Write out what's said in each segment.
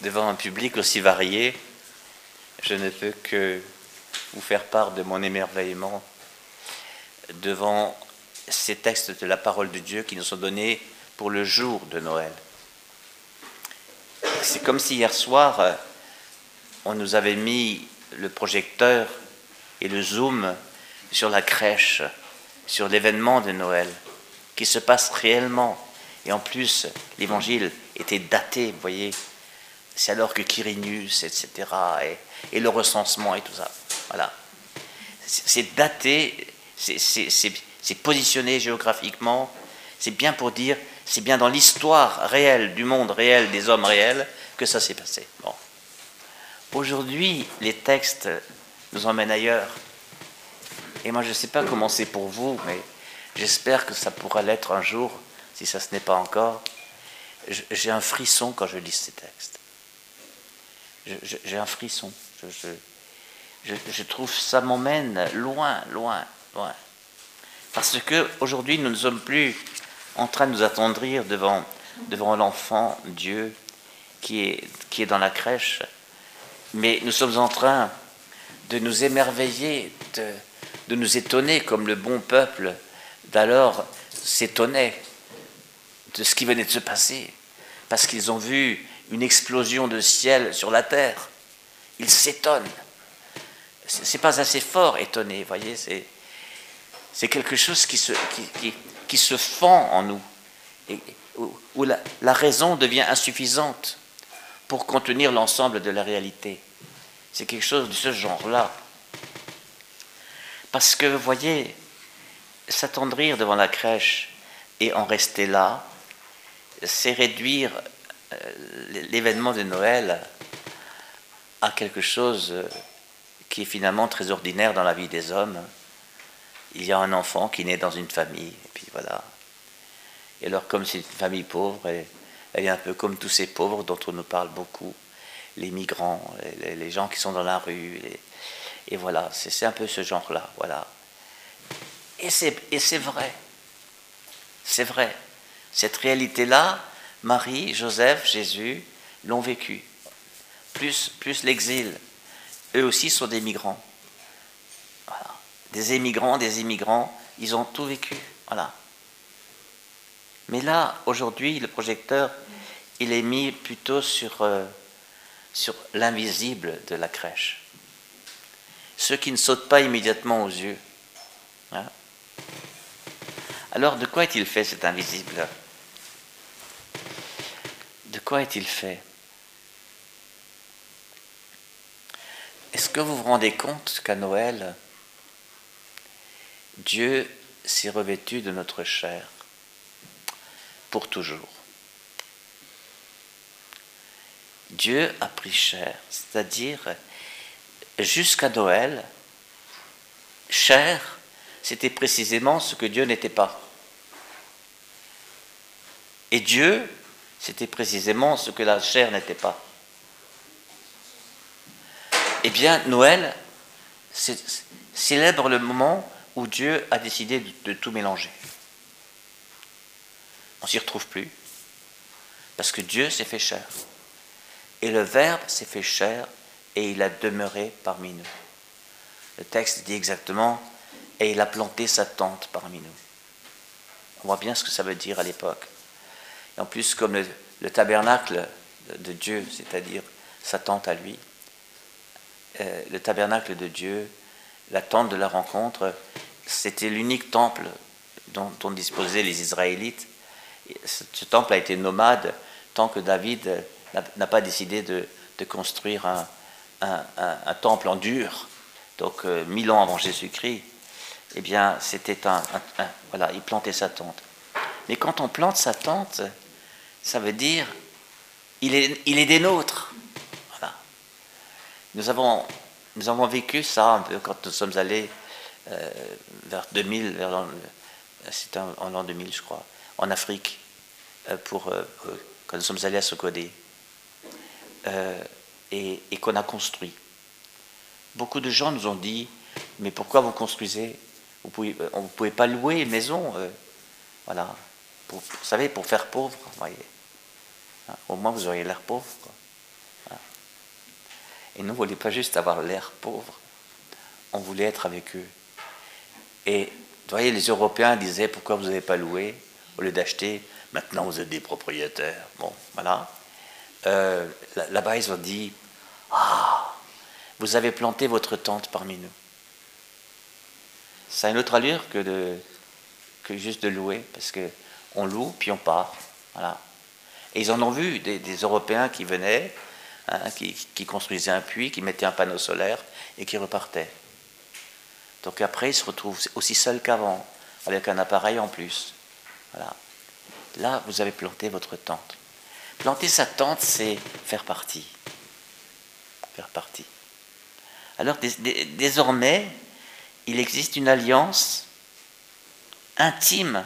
devant un public aussi varié, je ne peux que vous faire part de mon émerveillement devant ces textes de la parole de Dieu qui nous sont donnés pour le jour de Noël. C'est comme si hier soir, on nous avait mis le projecteur et le zoom sur la crèche, sur l'événement de Noël, qui se passe réellement. Et en plus, l'évangile était daté, vous voyez. C'est alors que Quirinus, etc., et, le recensement et tout ça. Voilà. C'est daté, c'est positionné géographiquement, c'est bien pour dire, c'est bien dans l'histoire réelle du monde réel, des hommes réels, que ça s'est passé. Bon. Aujourd'hui, les textes nous emmènent ailleurs. Et moi, je ne sais pas comment c'est pour vous, mais j'espère que ça pourra l'être un jour, si ça ce n'est pas encore. J'ai un frisson quand je lis ces textes. J'ai un frisson. Je, trouve ça m'emmène loin, loin, loin. Parce que aujourd'hui, nous ne sommes plus en train de nous attendrir devant, devant l'enfant Dieu qui est, qui est dans la crèche, mais nous sommes en train de nous émerveiller, de, de nous étonner comme le bon peuple d'alors s'étonnait de ce qui venait de se passer, parce qu'ils ont vu une explosion de ciel sur la terre. Ils s'étonnent. C'est pas assez fort, étonné, voyez, c'est, c'est quelque chose qui se, qui, qui, se fend en nous, et, où, la, la raison devient insuffisante pour contenir l'ensemble de la réalité. C'est quelque chose de ce genre-là. Parce que, vous voyez, s'attendrir devant la crèche et en rester là, c'est réduire l'événement de Noël à quelque chose qui est finalement très ordinaire dans la vie des hommes. Il y a un enfant qui naît dans une famille, et puis voilà. Et alors, comme c'est une famille pauvre, elle est un peu comme tous ces pauvres dont on nous parle beaucoup, les migrants, les, gens qui sont dans la rue, et voilà, c'est un peu ce genre-là, voilà. Et c'est vrai, c'est vrai. Cette réalité-là, Marie, Joseph, Jésus l'ont vécu. Plus, plus l'exil. Eux aussi sont des migrants. Des émigrants, des immigrants, ils ont tout vécu. Mais là, aujourd'hui, le projecteur, il est mis plutôt sur, euh, sur l'invisible de la crèche. Ceux qui ne sautent pas immédiatement aux yeux. Alors, de quoi est-il fait cet invisible? Quoi est-il fait Est-ce que vous vous rendez compte qu'à Noël, Dieu s'est revêtu de notre chair pour toujours Dieu a pris chair, c'est-à-dire jusqu'à Noël, chair, c'était précisément ce que Dieu n'était pas. Et Dieu, c'était précisément ce que la chair n'était pas. Eh bien, Noël célèbre le moment où Dieu a décidé de, tout mélanger. On s'y retrouve plus, parce que Dieu s'est fait chair. Et le Verbe s'est fait chair et il a demeuré parmi nous. Le texte dit exactement, et il a planté sa tente parmi nous. On voit bien ce que ça veut dire à l'époque. En plus, comme le, tabernacle de Dieu, c'est-à-dire sa tente à lui, euh, le tabernacle de Dieu, la tente de la rencontre, c'était l'unique temple dont, dont, disposaient les Israélites. ce temple a été nomade tant que David n'a pas décidé de, construire un, temple en dur, donc euh, mille ans avant Jésus-Christ, eh bien, c'était un, Voilà, il plantait sa tente. Mais quand on plante sa tente, ça veut dire il est, il est des nôtres. Voilà. Nous avons, nous avons vécu ça un peu quand nous sommes allés euh, vers 2000, vers c'était en l'an 2000, je crois, en Afrique, euh, pour, quand nous sommes allés à Sokodé. Euh, et, qu'on a construit. Beaucoup de gens nous ont dit, mais pourquoi vous construisez? Vous pouvez, on ne pouvez pas louer une maison, euh, voilà, pour, vous savez, pour faire pauvre, voyez. Au moins vous auriez l'air pauvre. Et nous, on ne voulait pas juste avoir l'air pauvre, on voulait être avec eux. Et vous voyez, les Européens disaient pourquoi vous n'avez pas loué au lieu d'acheter? Maintenant, vous êtes des propriétaires. Bon, voilà. Euh, Là-bas, ils ont dit Ah, vous avez planté votre tente parmi nous. Ça a une autre allure que, de, que juste de louer, parce qu'on loue, puis on part. Voilà. Et ils en ont vu des, Européens qui venaient, hein, qui, qui, construisaient un puits, qui mettaient un panneau solaire et qui repartaient. Donc après, ils se retrouvent aussi seuls qu'avant, avec un appareil en plus. Voilà. Là, vous avez planté votre tente. Planter sa tente, c'est faire partie. Faire partie. Alors désormais, il existe une alliance intime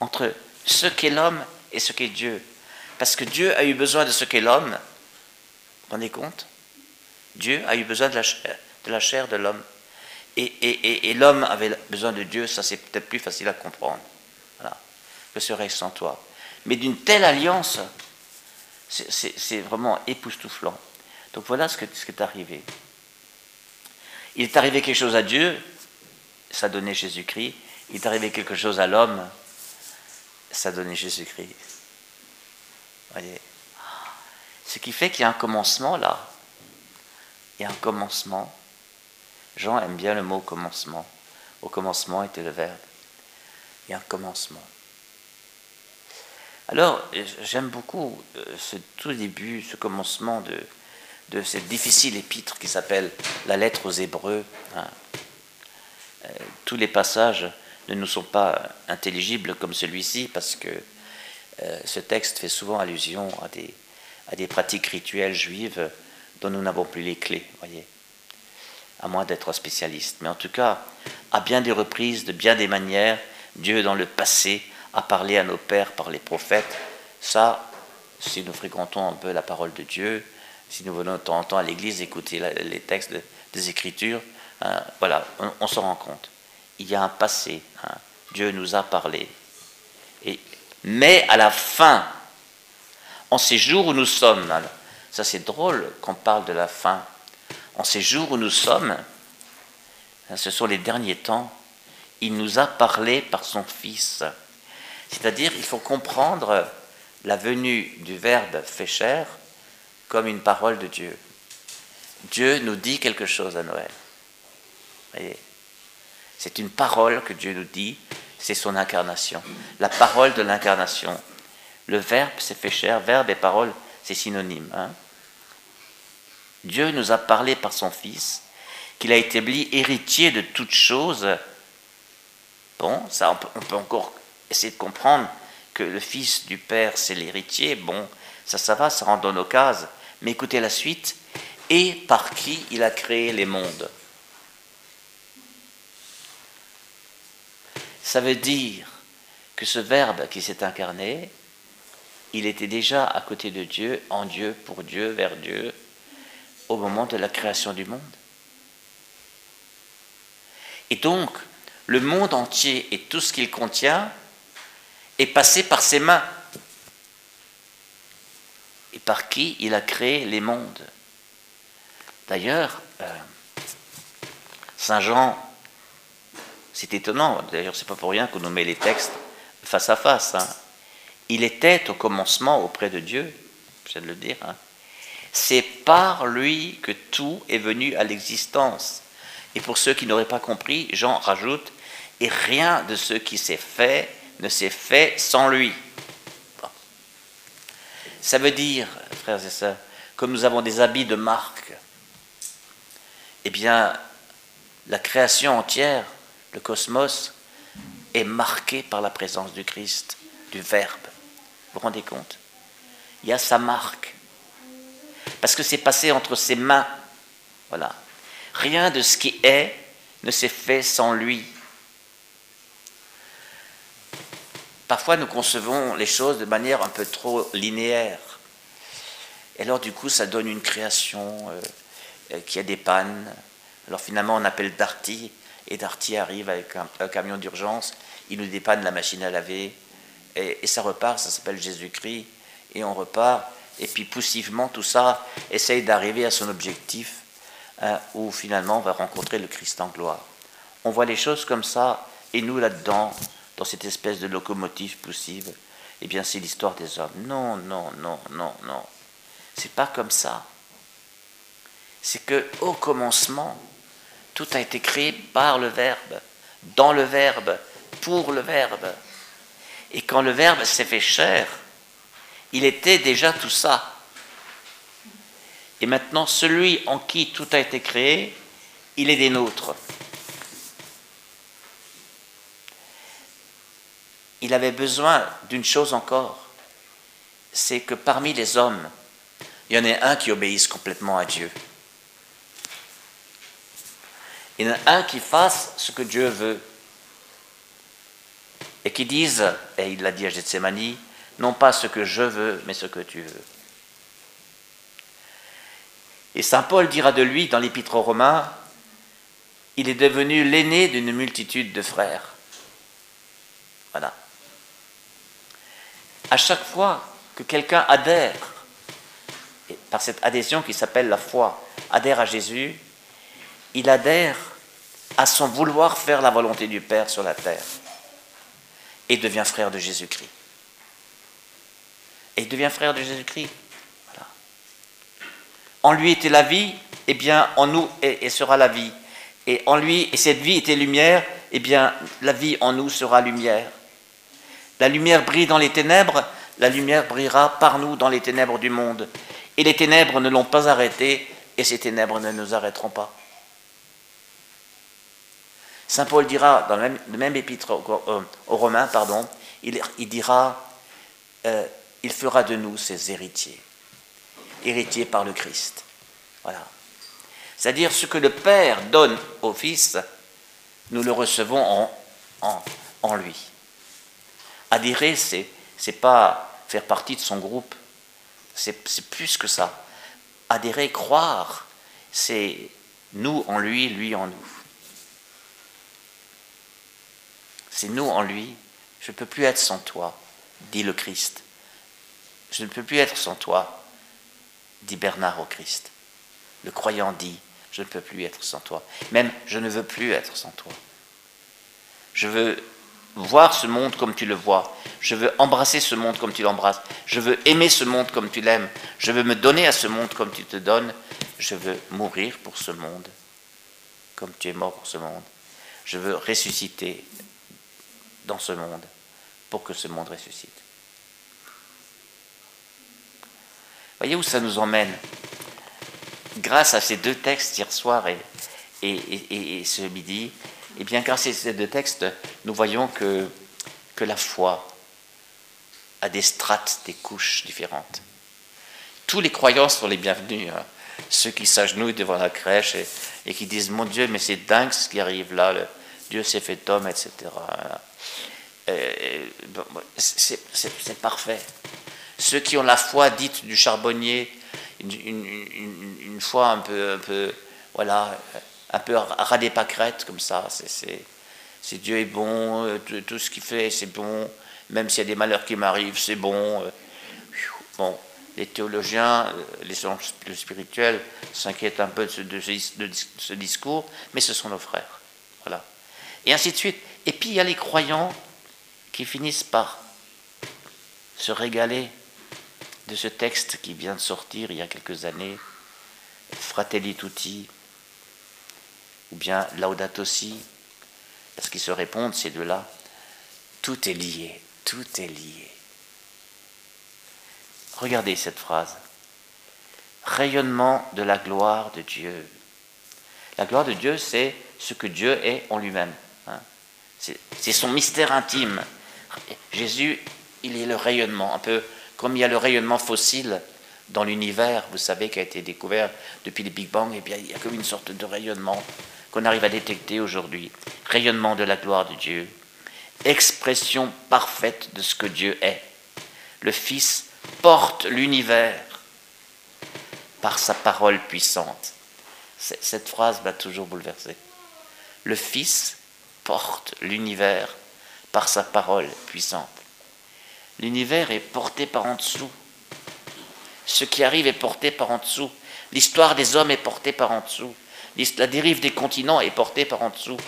entre ce qu'est l'homme et ce qu'est Dieu. Parce que Dieu a eu besoin de ce qu'est l'homme. Vous vous rendez compte? Dieu a eu besoin de la chair de, l'homme. Et, l'homme avait besoin de Dieu, ça c'est peut-être plus facile à comprendre. Voilà. Que serais-je sans toi? Mais d'une telle alliance, c'est vraiment époustouflant. Donc voilà ce qui est arrivé. Il est arrivé quelque chose à Dieu, ça donnait Jésus-Christ. Il est arrivé quelque chose à l'homme, ça donnait Jésus-Christ. Ce qui fait qu'il y a un commencement là. Il y a un commencement. Jean aime bien le mot commencement. Au commencement était le Verbe. Il y a un commencement. Alors, j'aime beaucoup euh, ce tout début, ce commencement de, cette difficile épître qui s'appelle la lettre aux Hébreux. Hein. Euh, tous les passages ne nous sont pas intelligibles comme celui-ci parce que ce texte fait souvent allusion à des, pratiques rituelles juives dont nous n'avons plus les clés, voyez, à moins d'être spécialiste. Mais en tout cas, à bien des reprises, de bien des manières, Dieu dans le passé a parlé à nos pères par les prophètes. Ça, si nous fréquentons un peu la parole de Dieu, si nous venons de temps en temps à l'église écouter les textes des Écritures, hein, voilà, on, se rend compte. Il y a un passé. Hein. Dieu nous a parlé. Et, mais à la fin, en ces jours où nous sommes, ça c'est drôle qu'on parle de la fin, en ces jours où nous sommes, hein, ce sont les derniers temps, il nous a parlé par son Fils. C'est-à-dire, il faut comprendre la venue du Verbe fait chair comme une parole de Dieu. Dieu nous dit quelque chose à Noël. C'est une parole que Dieu nous dit, c'est son incarnation. La parole de l'incarnation. Le Verbe s'est fait chair, Verbe et parole, c'est synonyme. Hein. Dieu nous a parlé par son Fils, qu'il a établi héritier de toutes choses. Bon, ça on peut encore essayer de comprendre que le fils du père, c'est l'héritier, bon, ça, ça va, ça rentre dans nos cases. Mais écoutez la suite. Et par qui il a créé les mondes? Ça veut dire que ce Verbe qui s'est incarné, il était déjà à côté de Dieu, en Dieu, pour Dieu, vers Dieu, au moment de la création du monde. Et donc, le monde entier et tout ce qu'il contient est passé par ses mains et par qui il a créé les mondes. D'ailleurs, euh, Saint Jean, c'est étonnant, d'ailleurs c'est pas pour rien qu'on nous met les textes face à face. Hein. Il était au commencement auprès de Dieu, je de le dire. Hein. C'est par lui que tout est venu à l'existence. Et pour ceux qui n'auraient pas compris, Jean rajoute, et rien de ce qui s'est fait ne s'est fait sans lui. Ça veut dire, frères et sœurs, que nous avons des habits de marque. Eh bien, la création entière, le cosmos, est marquée par la présence du Christ, du Verbe. Vous vous rendez compte? Il y a sa marque. Parce que c'est passé entre ses mains. Voilà. Rien de ce qui est ne s'est fait sans lui. Parfois, nous concevons les choses de manière un peu trop linéaire. Et alors, du coup, ça donne une création euh, euh, qui a des pannes. Alors, finalement, on appelle Darty, et Darty arrive avec un, camion d'urgence, il nous dépanne la machine à laver, et, ça repart, ça s'appelle Jésus-Christ, et on repart, et puis poussivement tout ça essaye d'arriver à son objectif, hein, où finalement on va rencontrer le Christ en gloire. On voit les choses comme ça, et nous là-dedans, dans cette espèce de locomotive poussive, eh bien c'est l'histoire des hommes. Non, non, non, non, non. C'est pas comme ça. C'est que au commencement, tout a été créé par le Verbe, dans le Verbe, pour le Verbe. Et quand le Verbe s'est fait chair, il était déjà tout ça. Et maintenant, celui en qui tout a été créé, il est des nôtres. Il avait besoin d'une chose encore, c'est que parmi les hommes, il y en ait un qui obéisse complètement à Dieu. Il y en a un qui fasse ce que Dieu veut. Et qui dise, et il l'a dit à Gethsemane, non pas ce que je veux, mais ce que tu veux. Et Saint Paul dira de lui dans l'Épître aux Romains, il est devenu l'aîné d'une multitude de frères. Voilà. À chaque fois que quelqu'un adhère, par cette adhésion qui s'appelle la foi, adhère à Jésus, il adhère à son vouloir faire la volonté du Père sur la terre et devient frère de Jésus-Christ. Et il devient frère de Jésus-Christ. En lui était la vie, et eh bien en nous et, sera la vie. Et en lui, et cette vie était lumière, et eh bien la vie en nous sera lumière. La lumière brille dans les ténèbres, la lumière brillera par nous dans les ténèbres du monde. Et les ténèbres ne l'ont pas arrêté, et ces ténèbres ne nous arrêteront pas. Saint Paul dira, dans le même, épître aux, Romains, pardon, il, dira, euh, il fera de nous ses héritiers, héritiers par le Christ. Voilà. C'est-à-dire ce que le Père donne au Fils, nous le recevons en, en, en lui. Adhérer, c'est n'est pas faire partie de son groupe, c'est plus que ça. Adhérer, croire, c'est nous en lui, lui en nous. C'est nous en lui. Je ne peux plus être sans toi, dit le Christ. Je ne peux plus être sans toi, dit Bernard au Christ. Le croyant dit, je ne peux plus être sans toi. Même, je ne veux plus être sans toi. Je veux voir ce monde comme tu le vois. Je veux embrasser ce monde comme tu l'embrasses. Je veux aimer ce monde comme tu l'aimes. Je veux me donner à ce monde comme tu te donnes. Je veux mourir pour ce monde comme tu es mort pour ce monde. Je veux ressusciter dans ce monde pour que ce monde ressuscite. Voyez où ça nous emmène? Grâce à ces deux textes hier soir et, et, ce midi, et bien grâce à ces deux textes, nous voyons que, que la foi a des strates, des couches différentes. Tous les croyants sont les bienvenus. Hein. Ceux qui s'agenouillent devant la crèche et, qui disent Mon Dieu, mais c'est dingue ce qui arrive là, Dieu s'est fait homme, etc. Euh, c'est parfait. Ceux qui ont la foi dite du charbonnier, une, foi un peu, un peu, voilà, un peu à des comme ça. C'est Dieu est bon, euh, tout, ce qu'il fait c'est bon, même s'il y a des malheurs qui m'arrivent, c'est bon. Euh, bon, les théologiens, les plus spirituels s'inquiètent un peu de ce, de ce, discours, mais ce sont nos frères. Voilà. Et ainsi de suite. Et puis il y a les croyants qui finissent par se régaler de ce texte qui vient de sortir il y a quelques années, Fratelli Tutti, ou bien Laudato Si, parce qu'ils se répondent ces deux-là, tout est lié, tout est lié. Regardez cette phrase. Rayonnement de la gloire de Dieu. La gloire de Dieu, c'est ce que Dieu est en lui-même. C'est son mystère intime. Jésus, il est le rayonnement, un peu comme il y a le rayonnement fossile dans l'univers, vous savez, qui a été découvert depuis le Big Bang, et eh bien il y a comme une sorte de rayonnement qu'on arrive à détecter aujourd'hui. Rayonnement de la gloire de Dieu, expression parfaite de ce que Dieu est. Le Fils porte l'univers par sa parole puissante. Cette phrase m'a toujours bouleversé. Le Fils porte l'univers par sa parole puissante. L'univers est porté par en dessous. Ce qui arrive est porté par en dessous. L'histoire des hommes est portée par en dessous. La dérive des continents est portée par en dessous.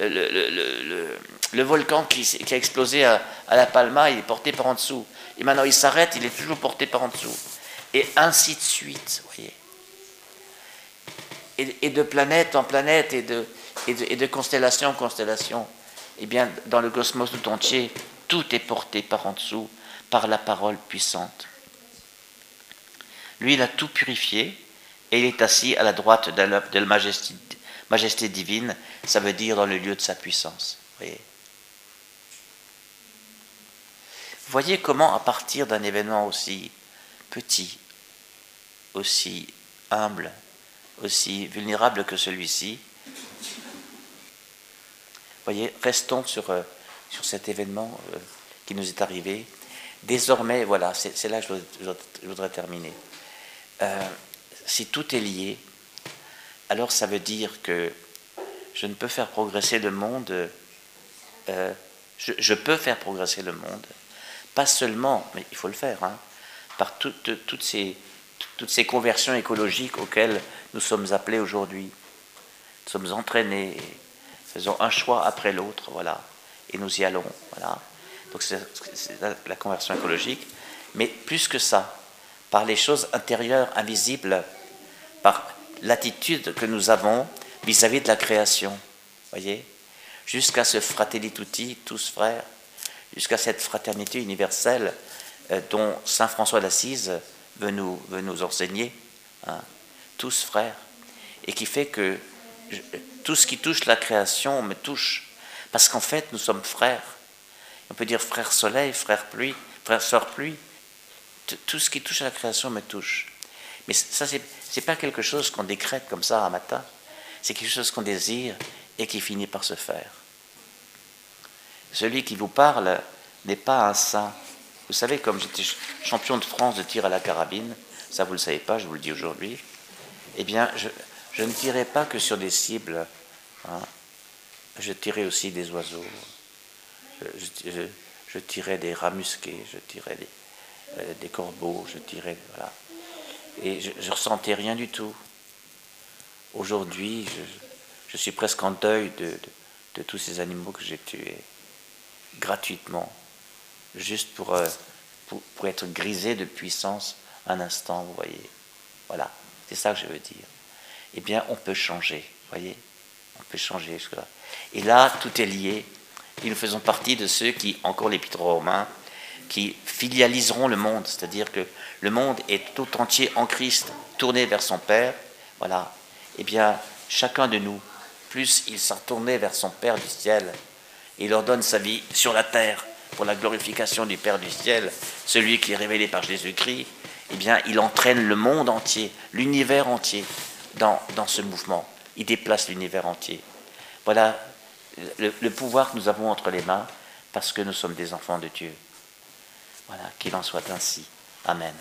Le, volcan qui, a explosé à, La Palma, est porté par en dessous. Et maintenant il s'arrête, il est toujours porté par en dessous. Et ainsi de suite, voyez. Et, de planète en planète et de, et de, constellation en constellation. Eh bien, dans le cosmos tout entier, tout est porté par en dessous, par la parole puissante. Lui, il a tout purifié et il est assis à la droite de la, majesté, majesté, divine, ça veut dire dans le lieu de sa puissance. Voyez. Voyez comment, à partir d'un événement aussi petit, aussi humble, aussi vulnérable que celui-ci, restons sur, euh, sur cet événement euh, qui nous est arrivé. Désormais, voilà, c'est là que je voudrais terminer. Euh, si tout est lié, alors ça veut dire que je ne peux faire progresser le monde, je, peux faire progresser le monde, pas seulement, mais il faut le faire, hein, par toutes, ces, toutes ces conversions écologiques auxquelles nous sommes appelés aujourd'hui. Nous sommes entraînés, faisons un choix après l'autre, voilà, et nous y allons, voilà. Donc c'est la conversion écologique, mais plus que ça, par les choses intérieures invisibles, par l'attitude que nous avons vis-à-vis de la création. Voyez Jusqu'à ce fratelli tous frères, jusqu'à cette fraternité universelle euh, dont Saint François d'Assise veut nous, veut nous enseigner, hein, tous frères, et qui fait que tout ce qui touche la création me touche, parce qu'en fait nous sommes frères. On peut dire frère soleil, frère pluie, frère sœur pluie, tout ce qui touche à la création me touche. Mais ça, ce n'est pas quelque chose qu'on décrète comme ça un matin. C'est quelque chose qu'on désire et qui finit par se faire. Celui qui vous parle n'est pas un saint. Vous savez, comme j'étais champion de France de tir à la carabine, ça vous ne le savez pas, je vous le dis aujourd'hui, eh bien, je, ne tirais pas que sur des cibles. Hein. Je tirais aussi des oiseaux. Je, je tirais des rats musqués, je tirais des, euh, corbeaux, je dirais, voilà. Et je, ne ressentais rien du tout. Aujourd'hui, je, suis presque en deuil de, tous ces animaux que j'ai tués gratuitement, juste pour, euh, pour, être grisé de puissance un instant, vous voyez. Voilà, c'est ça que je veux dire. Eh bien, on peut changer, voyez. On peut changer. Et là, tout est lié. Et nous faisons partie de ceux qui, encore l'épître romain, qui filialiseront le monde, c'est-à-dire que le monde est tout entier en Christ, tourné vers son Père, voilà, eh bien, chacun de nous, plus il s'en tourné vers son Père du ciel, et il leur donne sa vie sur la terre pour la glorification du Père du ciel, celui qui est révélé par Jésus-Christ, eh bien, il entraîne le monde entier, l'univers entier dans, dans ce mouvement. Il déplace l'univers entier. Voilà le pouvoir que nous avons entre les mains parce que nous sommes des enfants de Dieu. Voilà, qu'il en soit ainsi. Amen.